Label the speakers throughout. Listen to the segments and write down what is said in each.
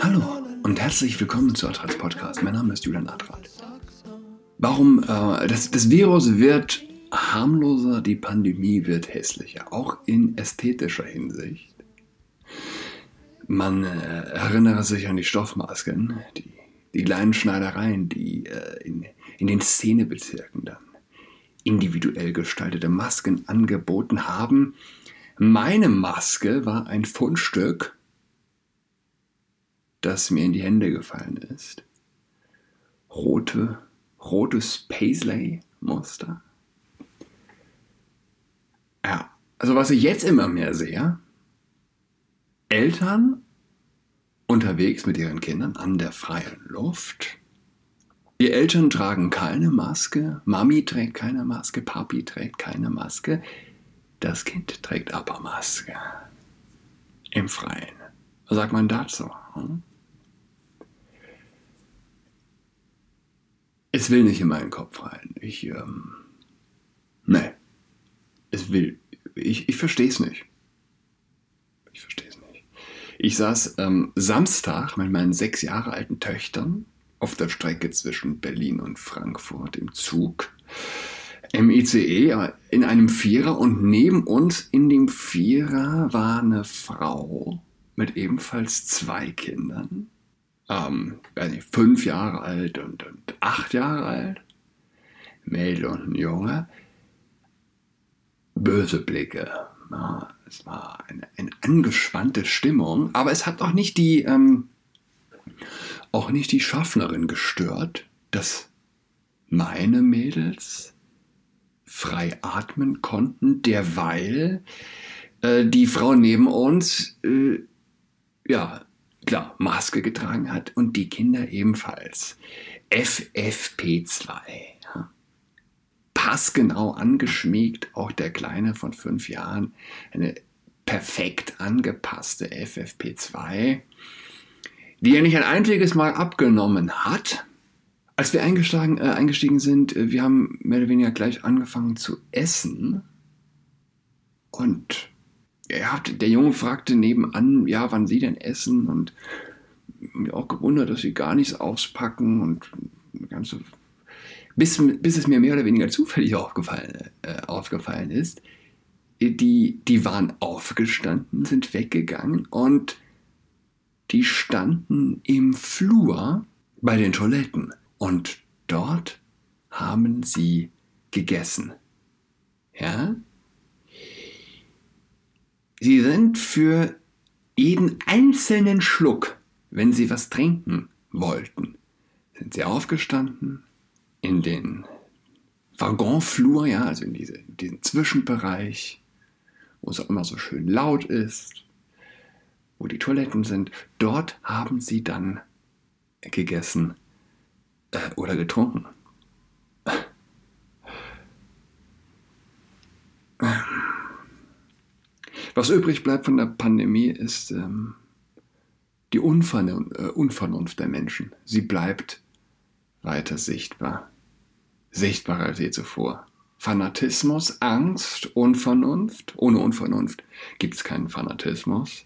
Speaker 1: Hallo und herzlich willkommen zu Adrats Podcast. Mein Name ist Julian Adrat. Warum? Äh, das, das Virus wird harmloser, die Pandemie wird hässlicher, auch in ästhetischer Hinsicht. Man äh, erinnere sich an die Stoffmasken, die, die kleinen Schneidereien, die äh, in, in den Szenebezirken dann individuell gestaltete Masken angeboten haben. Meine Maske war ein Fundstück, das mir in die Hände gefallen ist. Rote, rotes Paisley-Muster. Ja, also was ich jetzt immer mehr sehe, Eltern unterwegs mit ihren Kindern an der freien Luft. Die Eltern tragen keine Maske, Mami trägt keine Maske, Papi trägt keine Maske. Das Kind trägt aber Maske. Im Freien. Was sagt man dazu? Hm? Es will nicht in meinen Kopf rein. Ich, ähm, nee. Es will, ich, ich verstehe es nicht. Ich verstehe es nicht. Ich saß ähm, Samstag mit meinen sechs Jahre alten Töchtern auf der Strecke zwischen Berlin und Frankfurt im Zug im ICE in einem Vierer und neben uns in dem Vierer war eine Frau mit ebenfalls zwei Kindern. Ähm, weiß nicht, fünf Jahre alt und, und acht Jahre alt. Mädel und ein Junge. Böse Blicke. Ja, es war eine, eine, angespannte Stimmung, aber es hat auch nicht die, ähm, auch nicht die Schaffnerin gestört, dass meine Mädels frei atmen konnten, derweil äh, die Frau neben uns, äh, ja, klar, Maske getragen hat und die Kinder ebenfalls. FFP2. Ja. Passgenau angeschmiegt, auch der Kleine von fünf Jahren, eine perfekt angepasste FFP2, die er nicht ein einziges Mal abgenommen hat als wir eingestiegen, äh, eingestiegen sind, äh, wir haben mehr oder weniger gleich angefangen zu essen. Und ja, der Junge fragte nebenan, ja, wann sie denn essen und mir auch gewundert, dass sie gar nichts auspacken und ganze, bis, bis es mir mehr oder weniger zufällig aufgefallen, äh, aufgefallen ist, die, die waren aufgestanden, sind weggegangen und die standen im Flur bei den Toiletten. Und dort haben sie gegessen. Ja? Sie sind für jeden einzelnen Schluck, wenn sie was trinken wollten, sind sie aufgestanden in den Waggonflur, ja, also in, diese, diesen Zwischenbereich, wo es auch immer so schön laut ist, wo die Toiletten sind. Dort haben sie dann gegessen äh, oder getrunken. Was übrig bleibt von der Pandemie ist ähm, die Unvernunft, äh, Unvernunft der Menschen. Sie bleibt weiter sichtbar. Sichtbarer als je zuvor. Fanatismus, Angst, Unvernunft. Ohne Unvernunft gibt es keinen Fanatismus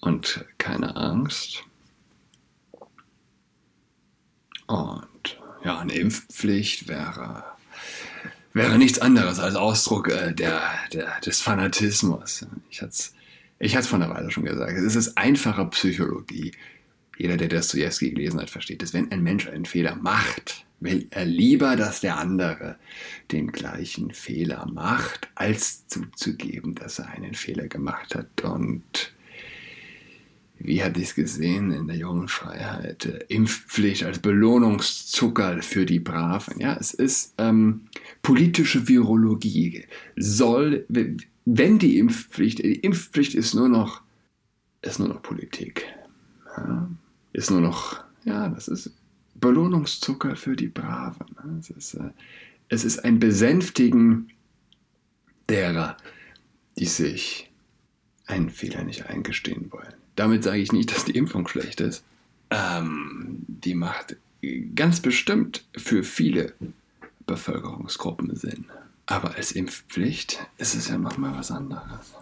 Speaker 1: und keine Angst. Und ja, eine Impfpflicht wäre, wäre nichts anderes als Ausdruck äh, der, der, des Fanatismus. Ich hatte es ich hat's von der Weile schon gesagt. Es ist einfache Psychologie. Jeder, der Dostoevsky gelesen hat, versteht es. Wenn ein Mensch einen Fehler macht, will er lieber, dass der andere den gleichen Fehler macht, als zuzugeben, dass er einen Fehler gemacht hat. Und wie hatte ich es gesehen in der jungen Freiheit, äh, Impfpflicht als Belohnungszucker für die Braven. Ja, es ist ähm, politische Virologie. Soll, wenn die Impfpflicht, die Impfpflicht ist nur noch, ist nur noch Politik. Ja, ist nur noch, ja, das ist Belohnungszucker für die Braven. Es ist, äh, es ist ein Besänftigen derer, die sich einen Fehler nicht eingestehen wollen. Damit sage ich nicht, dass die Impfung schlecht ist. Ähm, die macht ganz bestimmt für viele Bevölkerungsgruppen Sinn. Aber als Impfpflicht ist es ja nochmal was anderes.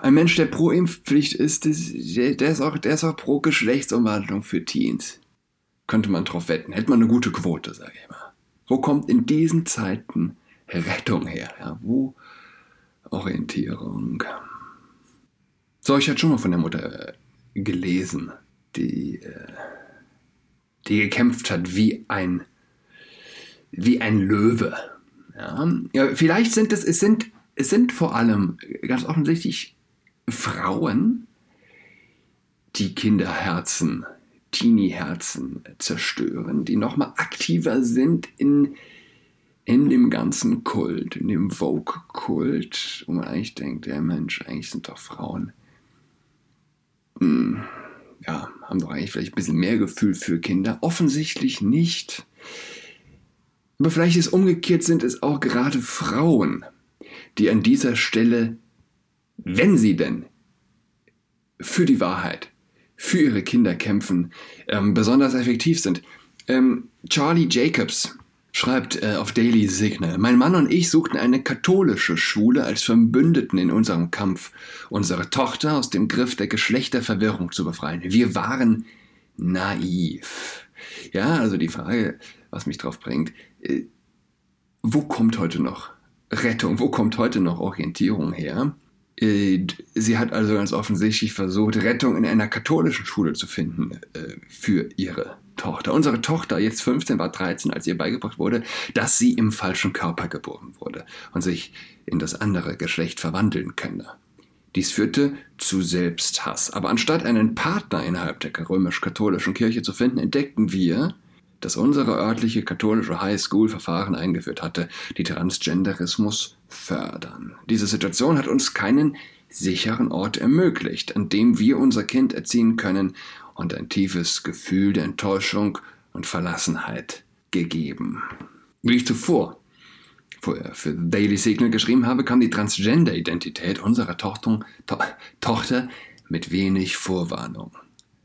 Speaker 1: ein Mensch, der pro Impfpflicht ist, der, ist auch, der ist auch pro Geschlechtsumwandlung für Teens. Könnte man drauf wetten. Hätte man eine gute Quote, sage ich mal. Wo kommt in diesen Zeiten Rettung her? Ja, wo Orientierung? So, ich hatte schon mal von der Mutter äh, gelesen, die, äh, die gekämpft hat wie ein, wie ein Löwe. Ja, ja vielleicht sind es, es sind, es sind vor allem ganz offensichtlich Frauen, die Kinderherzen, Teenie-Herzen zerstören, die nochmal aktiver sind in, in dem ganzen Kult, in dem Vogue-Kult, wo man eigentlich denkt, ja Mensch, eigentlich sind doch Frauen, hm, ja, haben doch eigentlich vielleicht ein bisschen mehr Gefühl für Kinder. Offensichtlich nicht. Aber vielleicht ist umgekehrt, sind es auch gerade Frauen, die an dieser Stelle wenn sie denn für die Wahrheit, für ihre Kinder kämpfen, ähm, besonders effektiv sind. Ähm, Charlie Jacobs schreibt äh, auf Daily Signal, mein Mann und ich suchten eine katholische Schule als Verbündeten in unserem Kampf, unsere Tochter aus dem Griff der Geschlechterverwirrung zu befreien. Wir waren naiv. Ja, also die Frage, was mich drauf bringt, äh, wo kommt heute noch Rettung, wo kommt heute noch Orientierung her? Äh, sie hat also ganz offensichtlich versucht, Rettung in einer katholischen Schule zu finden äh, für ihre Tochter. Unsere Tochter, jetzt 15, war 13, als ihr beigebracht wurde, dass sie im falschen Körper geboren wurde und sich in das andere Geschlecht verwandeln könne. Dies führte zu Selbsthass. Aber anstatt einen Partner innerhalb der römisch-katholischen Kirche zu finden, entdeckten wir, dass unsere örtliche katholische Highschool Verfahren eingeführt hatte, die Transgenderismus fördern. Diese Situation hat uns keinen sicheren Ort ermöglicht, an dem wir unser Kind erziehen können und ein tiefes Gefühl der Enttäuschung und Verlassenheit gegeben. Wie ich zuvor vorher für Daily Signal geschrieben habe, kam die Transgender-Identität unserer to Tochter mit wenig Vorwarnung.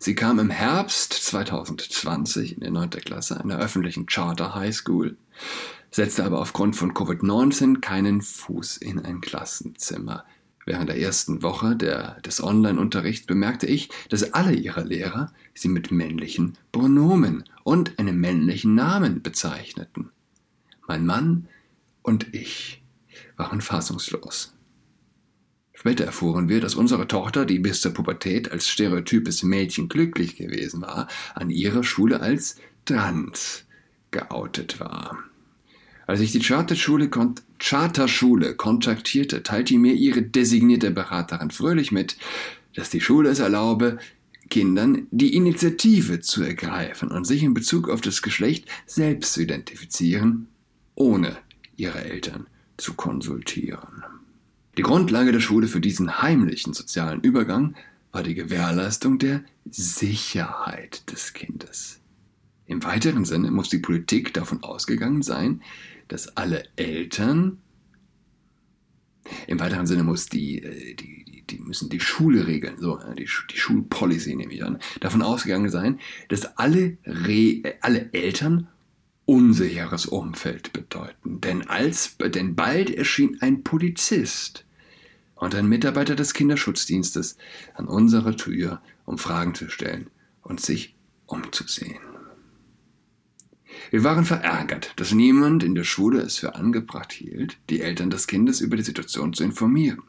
Speaker 1: Sie kam im Herbst 2020 in die 9. Klasse einer öffentlichen Charter High School, setzte aber aufgrund von Covid-19 keinen Fuß in ein Klassenzimmer. Während der ersten Woche der, des Online-Unterrichts bemerkte ich, dass alle ihre Lehrer sie mit männlichen Pronomen und einem männlichen Namen bezeichneten. Mein Mann und ich waren fassungslos. Später erfuhren wir, dass unsere Tochter, die bis zur Pubertät als stereotypes Mädchen glücklich gewesen war, an ihrer Schule als trans geoutet war. Als ich die Charterschule, kon Charterschule kontaktierte, teilte mir ihre designierte Beraterin fröhlich mit, dass die Schule es erlaube, Kindern die Initiative zu ergreifen und sich in Bezug auf das Geschlecht selbst zu identifizieren, ohne ihre Eltern zu konsultieren. Die Grundlage der Schule für diesen heimlichen sozialen Übergang war die Gewährleistung der Sicherheit des Kindes. Im weiteren Sinne muss die Politik davon ausgegangen sein, dass alle Eltern, im weiteren Sinne muss die, äh, die, die, die müssen die Schule regeln, so, äh, die, die Schulpolicy nehme ich an, davon ausgegangen sein, dass alle, Re, alle Eltern unsicheres Umfeld bedeuten. Denn, als, denn bald erschien ein Polizist und ein Mitarbeiter des Kinderschutzdienstes an unserer Tür, um Fragen zu stellen und sich umzusehen. Wir waren verärgert, dass niemand in der Schule es für angebracht hielt, die Eltern des Kindes über die Situation zu informieren.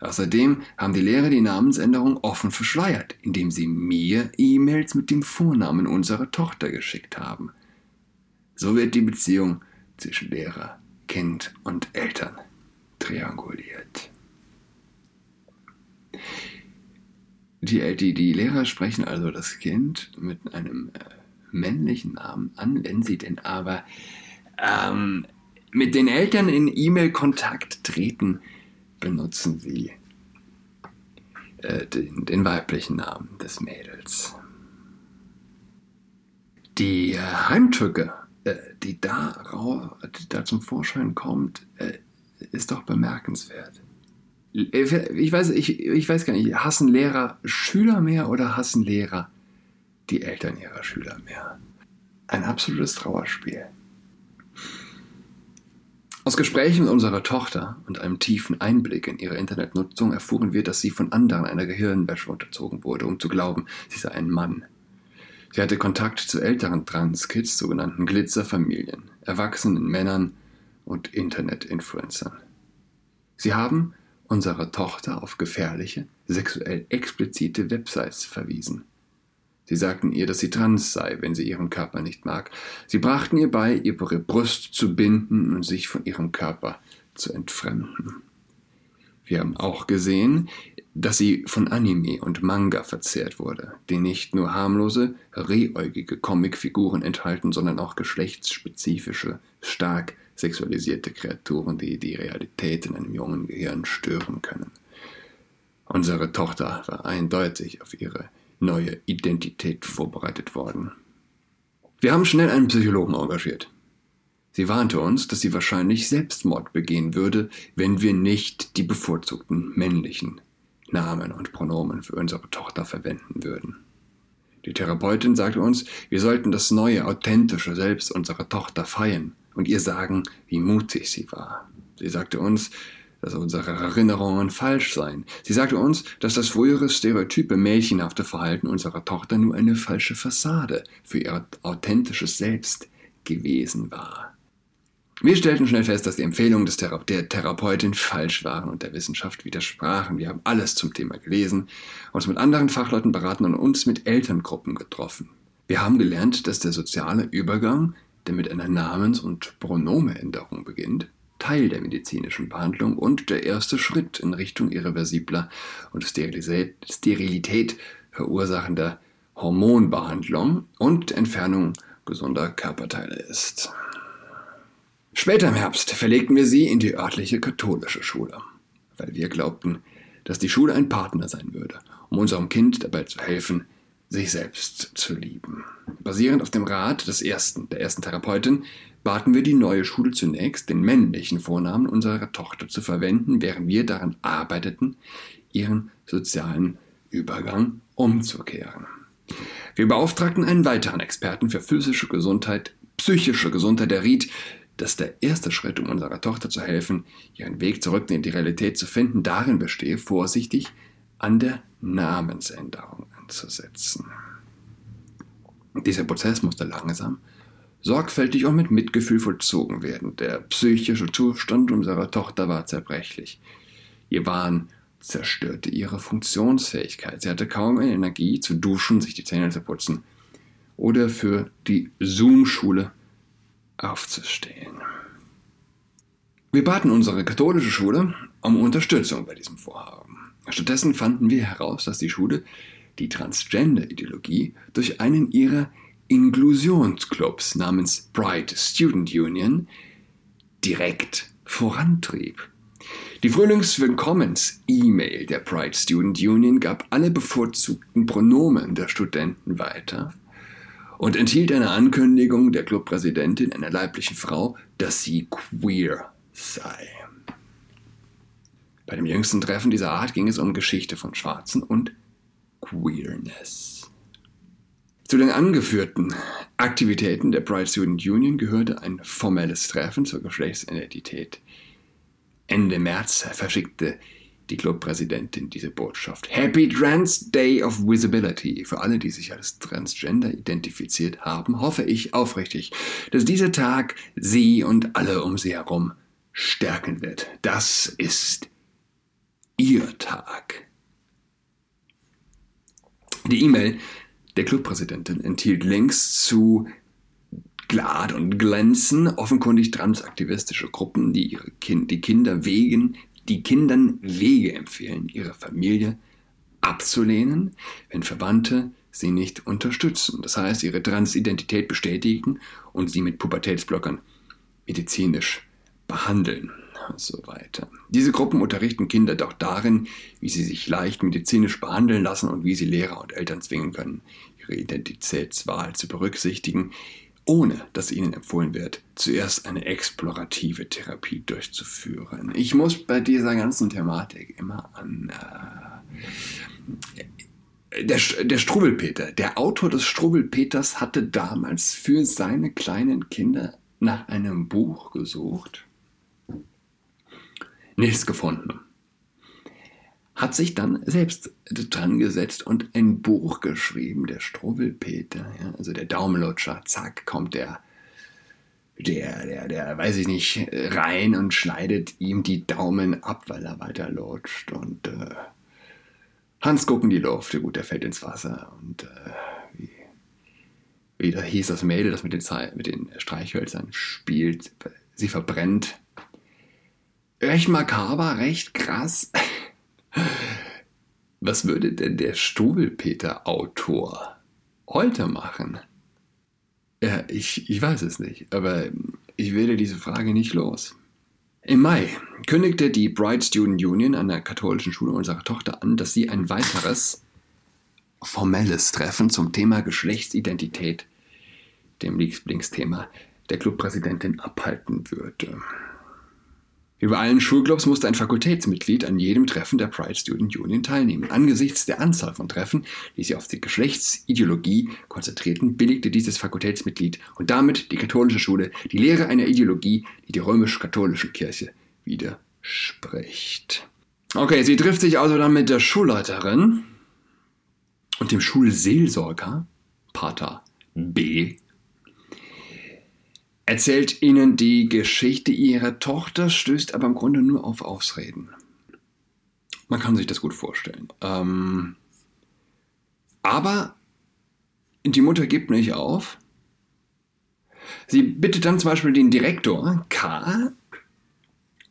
Speaker 1: Außerdem haben die Lehrer die Namensänderung offen verschleiert, indem sie mir E-Mails mit dem Vornamen unserer Tochter geschickt haben. So wird die Beziehung zwischen Lehrer, Kind und Eltern trianguliert. Die, die, die Lehrer sprechen also das Kind mit einem äh, männlichen Namen an, wenn sie denn aber ähm, mit den Eltern in E-Mail-Kontakt treten, benutzen sie äh, den, den, weiblichen Namen des Mädels. Die äh, Heimtücke äh, die da, die da zum Vorschein kommt, äh, ist doch bemerkenswert. Ich weiß, ich, ich weiß gar nicht, hassen Lehrer Schüler mehr oder hassen Lehrer die Eltern ihrer Schüler mehr? Ein absolutes Trauerspiel. Aus Gesprächen mit unserer Tochter und einem tiefen Einblick in ihre Internetnutzung erfuhren wir, dass sie von anderen einer Gehirnwäsche unterzogen wurde, um zu glauben, sie sei ein Mann. Sie hatte Kontakt zu älteren Transkids, sogenannten Glitzerfamilien, erwachsenen Männern und Internet-Influencern. Sie haben unsere Tochter auf gefährliche, sexuell explizite Websites verwiesen. Sie sagten ihr, dass sie trans sei, wenn sie ihren Körper nicht mag. Sie brachten ihr bei, ihre Brust zu binden und sich von ihrem Körper zu entfremden. Wir haben auch gesehen, dass sie von Anime und Manga verzehrt wurde, die nicht nur harmlose, rehäugige Comicfiguren enthalten, sondern auch geschlechtsspezifische, stark sexualisierte Kreaturen, die die Realität in einem jungen Gehirn stören können. Unsere Tochter war eindeutig auf ihre neue Identität vorbereitet worden. Wir haben schnell einen Psychologen engagiert. Sie warnte uns, dass sie wahrscheinlich Selbstmord begehen würde, wenn wir nicht die bevorzugten männlichen Namen und Pronomen für unsere Tochter verwenden würden. Die Therapeutin sagte uns, wir sollten das neue, authentische Selbst unserer Tochter feiern und ihr sagen, wie mutig sie war. Sie sagte uns, dass unsere Erinnerungen falsch seien. Sie sagte uns, dass das frühere stereotype mädchenhafte Verhalten unserer Tochter nur eine falsche Fassade für ihr authentisches Selbst gewesen war. Wir stellten schnell fest, dass die Empfehlungen des Thera der Therapeutin falsch waren und der Wissenschaft widersprachen. Wir haben alles zum Thema gelesen, uns mit anderen Fachleuten beraten und uns mit Elterngruppen getroffen. Wir haben gelernt, dass der soziale Übergang, der mit einer Namens- und Pronomeänderung beginnt, Teil der medizinischen Behandlung und der erste Schritt in Richtung irreversibler und Sterilität verursachender Hormonbehandlung und Entfernung gesunder Körperteile ist. Später im Herbst verlegten wir sie in die örtliche katholische Schule, weil wir glaubten, dass die Schule ein Partner sein würde, um unserem Kind dabei zu helfen, sich selbst zu lieben. Basierend auf dem Rat des ersten, der ersten Therapeutin baten wir die neue Schule zunächst, den männlichen Vornamen unserer Tochter zu verwenden, während wir daran arbeiteten, ihren sozialen Übergang umzukehren. Wir beauftragten einen weiteren Experten für physische Gesundheit, psychische Gesundheit, der riet, dass der erste Schritt, um unserer Tochter zu helfen, ihren Weg zurück in die Realität zu finden, darin bestehe, vorsichtig an der Namensänderung anzusetzen. Dieser Prozess musste langsam sorgfältig und mit Mitgefühl vollzogen werden. Der psychische Zustand unserer Tochter war zerbrechlich. Ihr Wahn zerstörte ihre Funktionsfähigkeit. Sie hatte kaum Energie zu duschen, sich die Zähne zu putzen oder für die Zoom-Schule aufzustehen. Wir baten unsere katholische Schule um Unterstützung bei diesem Vorhaben. Stattdessen fanden wir heraus, dass die Schule die Transgender-Ideologie durch einen ihrer Inklusionsclubs namens Bright Student Union direkt vorantrieb. Die Frühlingswillkommens-E-Mail der Bright Student Union gab alle bevorzugten Pronomen der Studenten weiter und enthielt eine Ankündigung der Clubpräsidentin, einer leiblichen Frau, dass sie queer sei. Bei dem jüngsten Treffen dieser Art ging es um Geschichte von Schwarzen und Queerness. Zu den angeführten Aktivitäten der Pride Student Union gehörte ein formelles Treffen zur Geschlechtsidentität. Ende März verschickte die Clubpräsidentin diese Botschaft. Happy Trans Day of Visibility. Für alle, die sich als Transgender identifiziert haben, hoffe ich aufrichtig, dass dieser Tag sie und alle um sie herum stärken wird. Das ist ihr Tag. Die E-Mail der Clubpräsidentin enthielt Links zu Glad und Glänzen, offenkundig transaktivistische Gruppen, die ihre kind, die Kinder wegen, die Kindern Wege empfehlen, ihre Familie abzulehnen, wenn Verwandte sie nicht unterstützen. Das heißt, ihre Transidentität bestätigen und sie mit Pubertätsblockern medizinisch behandeln und so weiter. Diese Gruppen unterrichten Kinder doch darin, wie sie sich leicht medizinisch behandeln lassen und wie sie Lehrer und Eltern zwingen können, ihre Identitätswahl zu berücksichtigen, ohne dass ihnen empfohlen wird, zuerst eine explorative Therapie durchzuführen. Ich muss bei dieser ganzen Thematik immer an äh, der, der Struwelpeter, der Autor des Struwelpeters hatte damals für seine kleinen Kinder nach einem Buch gesucht nichts gefunden. Hat sich dann selbst dran gesetzt und ein Buch geschrieben, der Struwwelpeter, ja, also der Daumenlutscher, zack, kommt der, der, der, der, weiß ich nicht, rein und schneidet ihm die Daumen ab, weil er weiter lutscht und äh, Hans gucken die Luft, gut, der fällt ins Wasser und äh, wie, wie da hieß das Mädel, das mit den, mit den Streichhölzern spielt, sie verbrennt recht makaber, recht krass. Was würde denn der Strubelpeter-Autor heute machen? Ja, ich, ich weiß es nicht, aber ich werde diese Frage nicht los. Im Mai kündigte die Bright Student Union an der katholischen Schule unserer Tochter an, dass sie ein weiteres formelles Treffen zum Thema Geschlechtsidentität, dem Lieblingsthema der Clubpräsidentin, abhalten würde. Wie bei allen Schulclubs musste ein Fakultätsmitglied an jedem Treffen der Pride Student Union teilnehmen. Angesichts der Anzahl von Treffen, die sich auf die Geschlechtsideologie konzentrierten, billigte dieses Fakultätsmitglied und damit die katholische Schule die Lehre einer Ideologie, die die römisch-katholische Kirche widerspricht. Okay, sie trifft sich also dann mit der Schulleiterin und dem Schulseelsorger, Pater B, erzählt ihnen die Geschichte ihrer Tochter, stößt aber im Grunde nur auf Ausreden. Man kann sich das gut vorstellen. Ähm, aber die Mutter gibt nicht auf. Sie bittet dann zum Beispiel den Direktor K,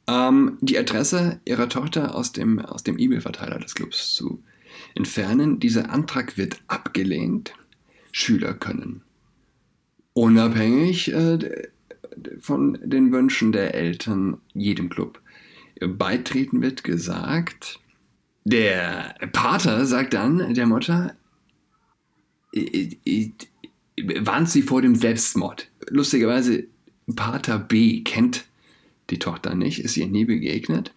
Speaker 1: ähm, die Adresse ihrer Tochter aus dem, aus dem E-Mail-Verteiler des Clubs zu entfernen. Dieser Antrag wird abgelehnt. Schüler können unabhängig äh, von den Wünschen der Eltern jedem Club beitreten wird gesagt. Der Pater sagt dann der Mutter, warnt sie vor dem Selbstmord. Lustigerweise, Pater B kennt die Tochter nicht, ist ihr nie begegnet.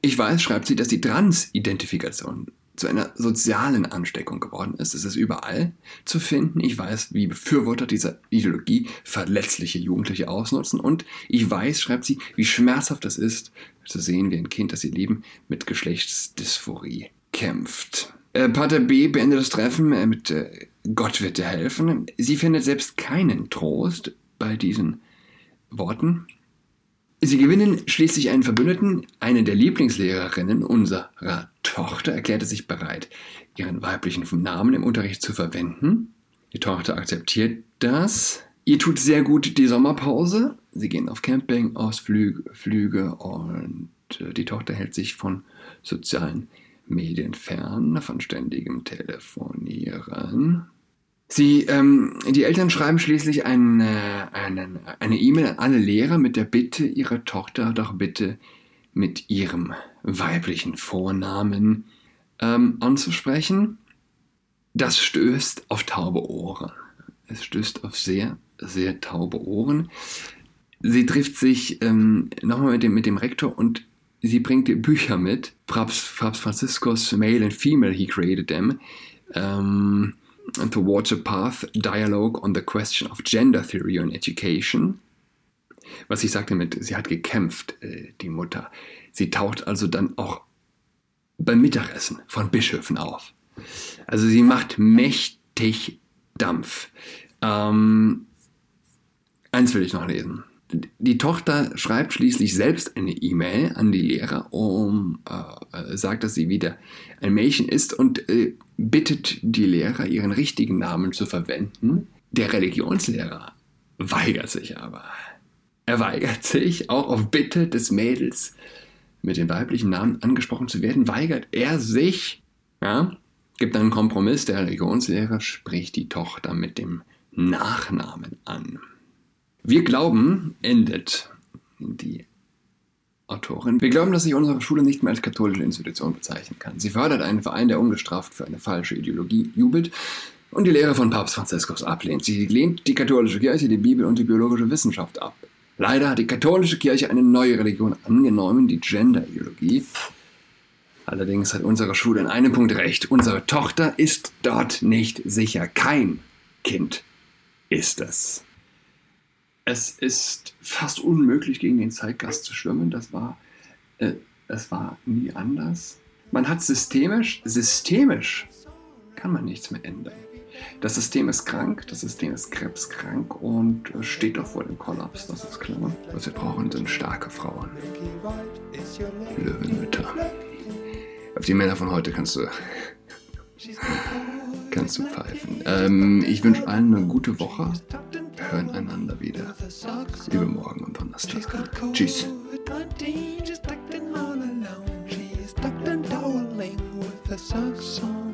Speaker 1: Ich weiß, schreibt sie, dass die Transidentifikation zu einer sozialen Ansteckung geworden ist. Es ist überall zu finden. Ich weiß, wie Befürworter dieser Ideologie verletzliche Jugendliche ausnutzen. Und ich weiß, schreibt sie, wie schmerzhaft es ist, zu sehen, wie ein Kind, das ihr Leben mit Geschlechtsdysphorie kämpft. Äh, Pater B beendet das Treffen äh, mit äh, Gott wird dir helfen. Sie findet selbst keinen Trost bei diesen Worten. Sie gewinnen schließlich einen Verbündeten, eine der Lieblingslehrerinnen unserer Tochter erklärte sich bereit, ihren weiblichen Namen im Unterricht zu verwenden. Die Tochter akzeptiert das. Ihr tut sehr gut die Sommerpause. Sie gehen auf Camping, Ausflüge Flüge und äh, die Tochter hält sich von sozialen Medien fern, von ständigem Telefonieren. Sie, ähm, die Eltern schreiben schließlich eine E-Mail an alle Lehrer mit der Bitte, ihre Tochter doch bitte mit ihrem weiblichen Vornamen ähm, anzusprechen. Das stößt auf taube Ohren. Es stößt auf sehr, sehr taube Ohren. Sie trifft sich ähm, nochmal mit dem, mit dem Rektor und sie bringt Bücher mit. Papst, Papst Franziskus Male and Female, he created them. Ähm, Towards a Path, Dialogue on the Question of Gender Theory and Education. Was ich sagte mit, sie hat gekämpft, äh, die Mutter. Sie taucht also dann auch beim Mittagessen von Bischöfen auf. Also sie macht mächtig Dampf. Ähm, eins will ich noch lesen. Die Tochter schreibt schließlich selbst eine E-Mail an die Lehrer, um äh, sagt, dass sie wieder ein Mädchen ist und äh, bittet die Lehrer, ihren richtigen Namen zu verwenden. Der Religionslehrer weigert sich aber. Er weigert sich, auch auf Bitte des Mädels mit dem weiblichen Namen angesprochen zu werden, weigert er sich, ja, gibt einen Kompromiss, der Religionslehrer spricht die Tochter mit dem Nachnamen an. Wir glauben, endet die Autorin. Wir glauben, dass sich unsere Schule nicht mehr als katholische Institution bezeichnen kann. Sie fördert einen Verein, der ungestraft für eine falsche Ideologie jubelt und die Lehre von Papst Franziskus ablehnt. Sie lehnt die katholische Kirche, die Bibel und die biologische Wissenschaft ab. Leider hat die katholische Kirche eine neue Religion angenommen, die Gender-Ideologie. Allerdings hat unsere Schule in einem Punkt recht. Unsere Tochter ist dort nicht sicher. Kein Kind ist es. Es ist fast unmöglich, gegen den Zeitgast zu schwimmen. Das war Äh, es war nie anders. Man hat systemisch, systemisch kann man nichts mehr ändern. Das System ist krank, das System ist krebskrank und steht doch vor dem Kollaps, das ist klar. Was wir brauchen, sind starke Frauen. Löwenmütter. Auf die Männer von heute kannst du, kannst du pfeifen. Ähm, ich wünsche allen eine gute Woche. Wir hören einander wieder. Übermorgen am Donnerstag. Tschüss.
Speaker 2: Socks on.